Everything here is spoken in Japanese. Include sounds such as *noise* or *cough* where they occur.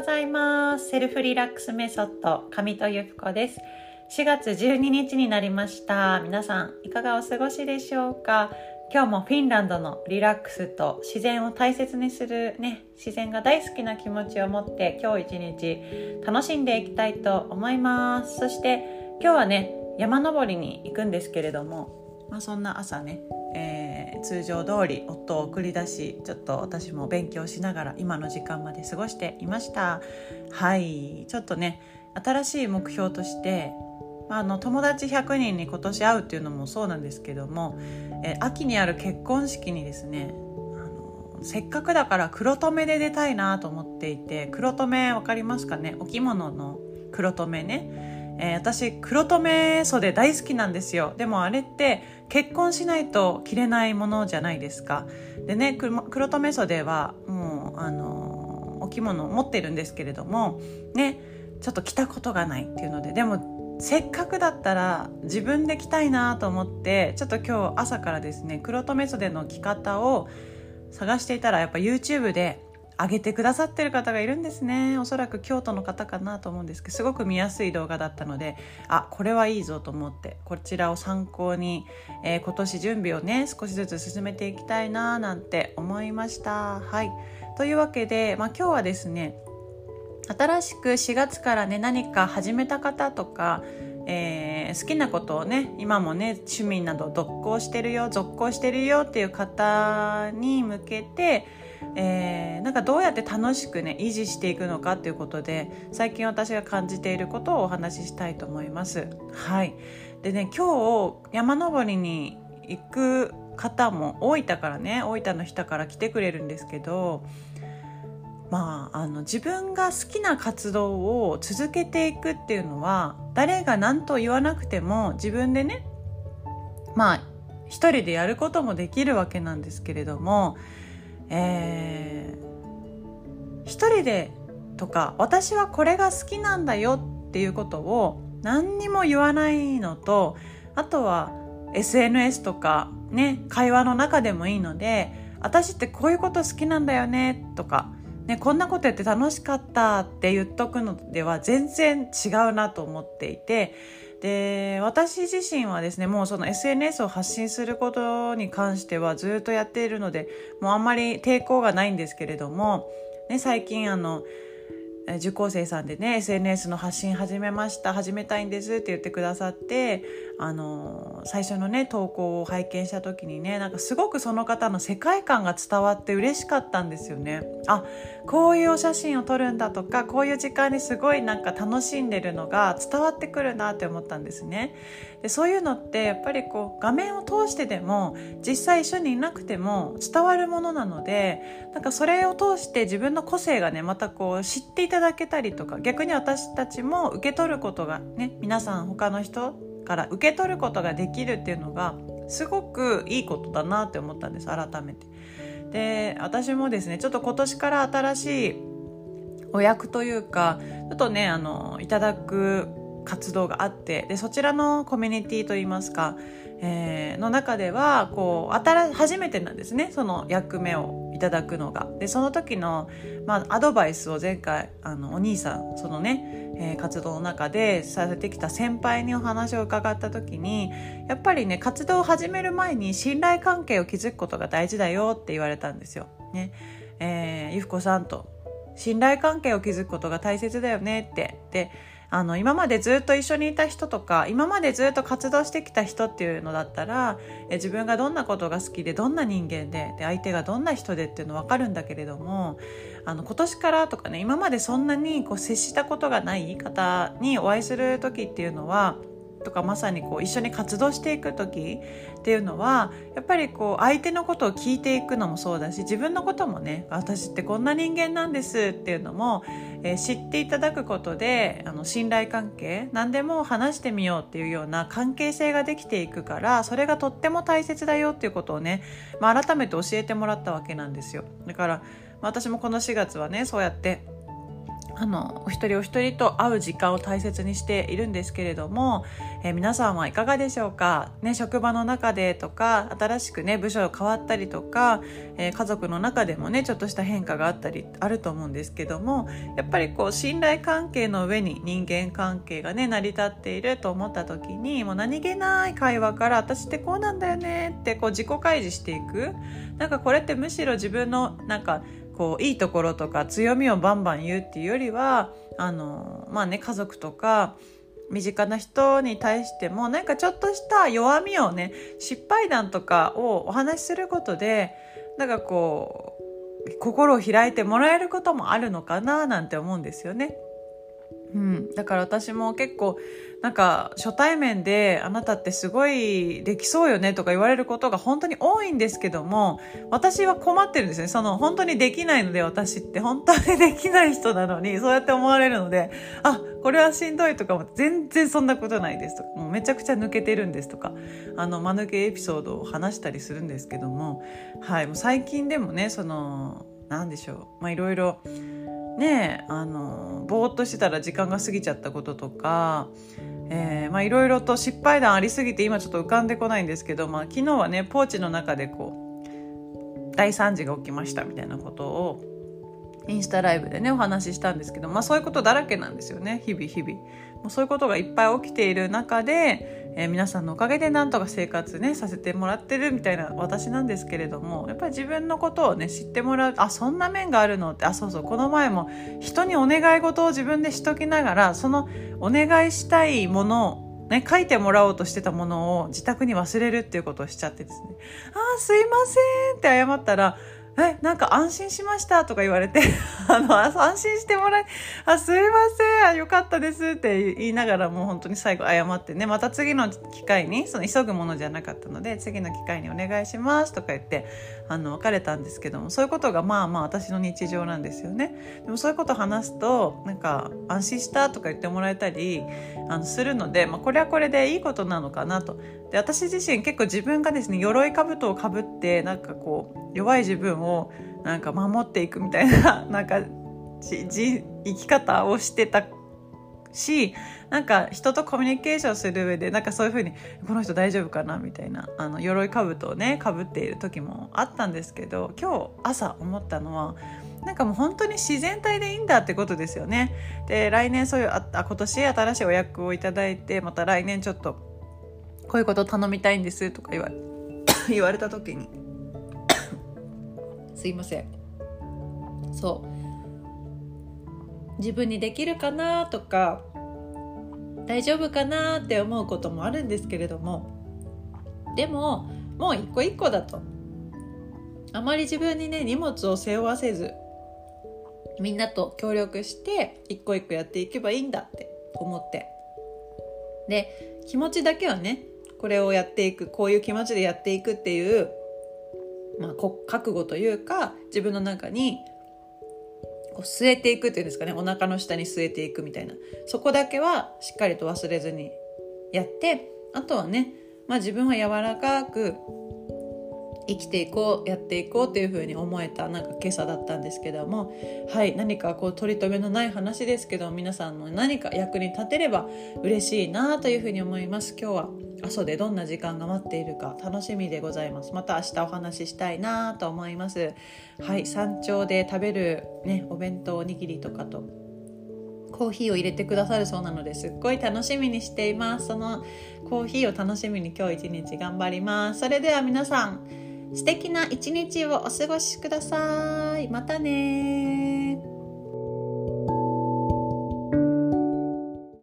ございます。セルフリラックスメソッド上戸由布子です。4月12日になりました。皆さんいかがお過ごしでしょうか？今日もフィンランドのリラックスと自然を大切にするね自然が大好きな気持ちを持って今日一日楽しんでいきたいと思います。そして今日はね山登りに行くんですけれどもまあそんな朝ねえー、通常通り夫を送り出しちょっと私も勉強しながら今の時間まで過ごしていました。はい。ちょっとね新しい目標としてあの友達100人に今年会うっていうのもそうなんですけども、え、秋にある結婚式にですねあのせっかくだから黒留めで出たいなと思っていて黒留め分かりますかね？お着物の黒留めね。えー、私黒留め袖大好きなんですよ。でもあれって結婚しないと着れないものじゃないですか。でね黒留め袖はもうあのお着物を持ってるんですけれどもねちょっと着たことがないっていうので。でもせっかくだったら自分で着たいなと思ってちょっと今日朝からですね黒留め袖の着方を探していたらやっぱ YouTube で上げてくださってる方がいるんですね。おそらく京都の方かなと思うんですけどすごく見やすい動画だったのであこれはいいぞと思ってこちらを参考に、えー、今年準備をね少しずつ進めていきたいななんて思いました。はい。というわけで、まあ、今日はですね新しく4月からね何か始めた方とかえー、好きなことをね今もね趣味など続行してるよ続行してるよっていう方に向けてえー、なんかどうやって楽しくね維持していくのかということで最近私が感じていることをお話ししたいと思います。はいでね今日山登りに行く方も大分からね大分の人から来てくれるんですけどまあ、あの自分が好きな活動を続けていくっていうのは誰が何と言わなくても自分でねまあ一人でやることもできるわけなんですけれどもえー、一人でとか私はこれが好きなんだよっていうことを何にも言わないのとあとは SNS とかね会話の中でもいいので私ってこういうこと好きなんだよねとか、ね、こんなことやって楽しかったって言っとくのでは全然違うなと思っていてで私自身はですねもうその SNS を発信することに関してはずっとやっているのでもうあんまり抵抗がないんですけれども、ね、最近あの受講生さんでね SNS の発信始めました始めたいんですって言ってくださってあの最初のね投稿を拝見した時にねなんかすごくその方の世界観が伝わって嬉しかったんですよね。あこういうお写真を撮るんだとかこういう時間にすごいなんか楽しんでるのが伝わってくるなって思ったんですねでそういうのってやっぱりこう画面を通してでも実際一緒にいなくても伝わるものなのでなんかそれを通して自分の個性がねまたこう知っていただけたりとか逆に私たちも受け取ることがね皆さん他の人から受け取ることができるっていうのがすごくいいことだなって思ったんです改めて。で私もですねちょっと今年から新しいお役というかちょっとねあのいただく活動があってでそちらのコミュニティといいますか、えー、の中ではこう新初めてなんですねその役目を。ただくのが。でその時の、まあ、アドバイスを前回あのお兄さんそのね、えー、活動の中でされてきた先輩にお話を伺った時にやっぱりね活動を始める前に信頼関係を築くことが大事だよって言われたんですよ。ねえー、ゆふこさんと信頼関係を築くことが大切だよねってであの今までずっと一緒にいた人とか今までずっと活動してきた人っていうのだったらえ自分がどんなことが好きでどんな人間でで相手がどんな人でっていうの分かるんだけれどもあの今年からとかね今までそんなにこう接したことがない方にお会いする時っていうのはとかまさにこう一緒に活動していく時っていうのはやっぱりこう相手のことを聞いていくのもそうだし自分のこともね私ってこんな人間なんですっていうのも、えー、知っていただくことであの信頼関係何でも話してみようっていうような関係性ができていくからそれがとっても大切だよっていうことをね、まあ、改めて教えてもらったわけなんですよ。だから、私もこの4月はねそうやってあのお一人お一人と会う時間を大切にしているんですけれども、えー、皆さんはいかがでしょうか、ね、職場の中でとか新しくね部署が変わったりとか、えー、家族の中でもねちょっとした変化があったりあると思うんですけどもやっぱりこう信頼関係の上に人間関係がね成り立っていると思った時にもう何気ない会話から私ってこうなんだよねってこう自己開示していく。なんかこれってむしろ自分のなんかこういいところとか強みをバンバン言うっていうよりはあのまあね家族とか身近な人に対してもなんかちょっとした弱みをね失敗談とかをお話しすることでなんかこう心を開いてもらえることもあるのかななんて思うんですよね。うん、だから私も結構なんか初対面であなたってすごいできそうよねとか言われることが本当に多いんですけども私は困ってるんですね。その本当にできないので私って本当にできない人なのにそうやって思われるのであこれはしんどいとかも全然そんなことないですとかもうめちゃくちゃ抜けてるんですとかあの間抜けエピソードを話したりするんですけどもはいもう最近でもねその何でしょうまあいろいろねあのぼーっとしてたら時間が過ぎちゃったこととかえー、まあいろいろと失敗談ありすぎて今ちょっと浮かんでこないんですけど、まあ、昨日はねポーチの中でこう大惨事が起きましたみたいなことをインスタライブでねお話ししたんですけど、まあ、そういうことだらけなんですよね日々日々。もうそういうことがいっぱい起きている中でえー、皆さんのおかげでなんとか生活ねさせてもらってるみたいな私なんですけれどもやっぱり自分のことをね知ってもらうあそんな面があるのってあそうそうこの前も人にお願い事を自分でしときながらそのお願いしたいものをね、書いてもらおうとしてたものを自宅に忘れるっていうことをしちゃってですね。ああ、すいませんって謝ったら、え、なんか安心しましたとか言われて、*laughs* あの、安心してもらい、あ、すいません、よかったですって言いながらもう本当に最後謝ってね、また次の機会に、その急ぐものじゃなかったので、次の機会にお願いしますとか言って、あの、別れたんですけども、そういうことがまあまあ私の日常なんですよね。でもそういうこと話すと、なんか、安心したとか言ってもらえたり、あの、するので、まあこれはこれでいいことなのかなと。で、私自身結構自分がですね、鎧兜をかぶって、なんかこう、弱い自分をなんか守っていくみたいな *laughs* なんかじじ生き方をしてたしなんか人とコミュニケーションする上でなんかそういうふうにこの人大丈夫かなみたいなあの鎧兜をねかぶっている時もあったんですけど今日朝思ったのはなんかもう本当に自然体でいいんだってことですよね。で来年そういうあ今年新しいお役をいただいてまた来年ちょっとこういうことを頼みたいんですとか言われ *coughs* 言われた時にすいません。そう。自分にできるかなとか大丈夫かなって思うこともあるんですけれどもでももう一個一個だとあまり自分にね荷物を背負わせずみんなと協力して一個一個やっていけばいいんだって思って。で気持ちだけはねこれをやっていくこういう気持ちでやっていくっていうまあ、覚悟というか自分の中にこう据えていくっていうんですかね。お腹の下に据えていくみたいな。そこだけはしっかりと忘れずにやってあとはね、まあ、自分は柔らかく生きていこうやっていこうっていうふうに思えたなんか今朝だったんですけどもはい何かこう取り留めのない話ですけど皆さんの何か役に立てれば嬉しいなというふうに思います。今日は阿蘇でどんな時間が待っているか楽しみでございます。また明日お話ししたいなと思います。はい山頂で食べるねお弁当おにぎりとかとコーヒーを入れてくださるそうなのですっごい楽しみにしています。そのコーヒーを楽しみに今日一日頑張ります。それでは皆さん素敵な一日をお過ごしください。またね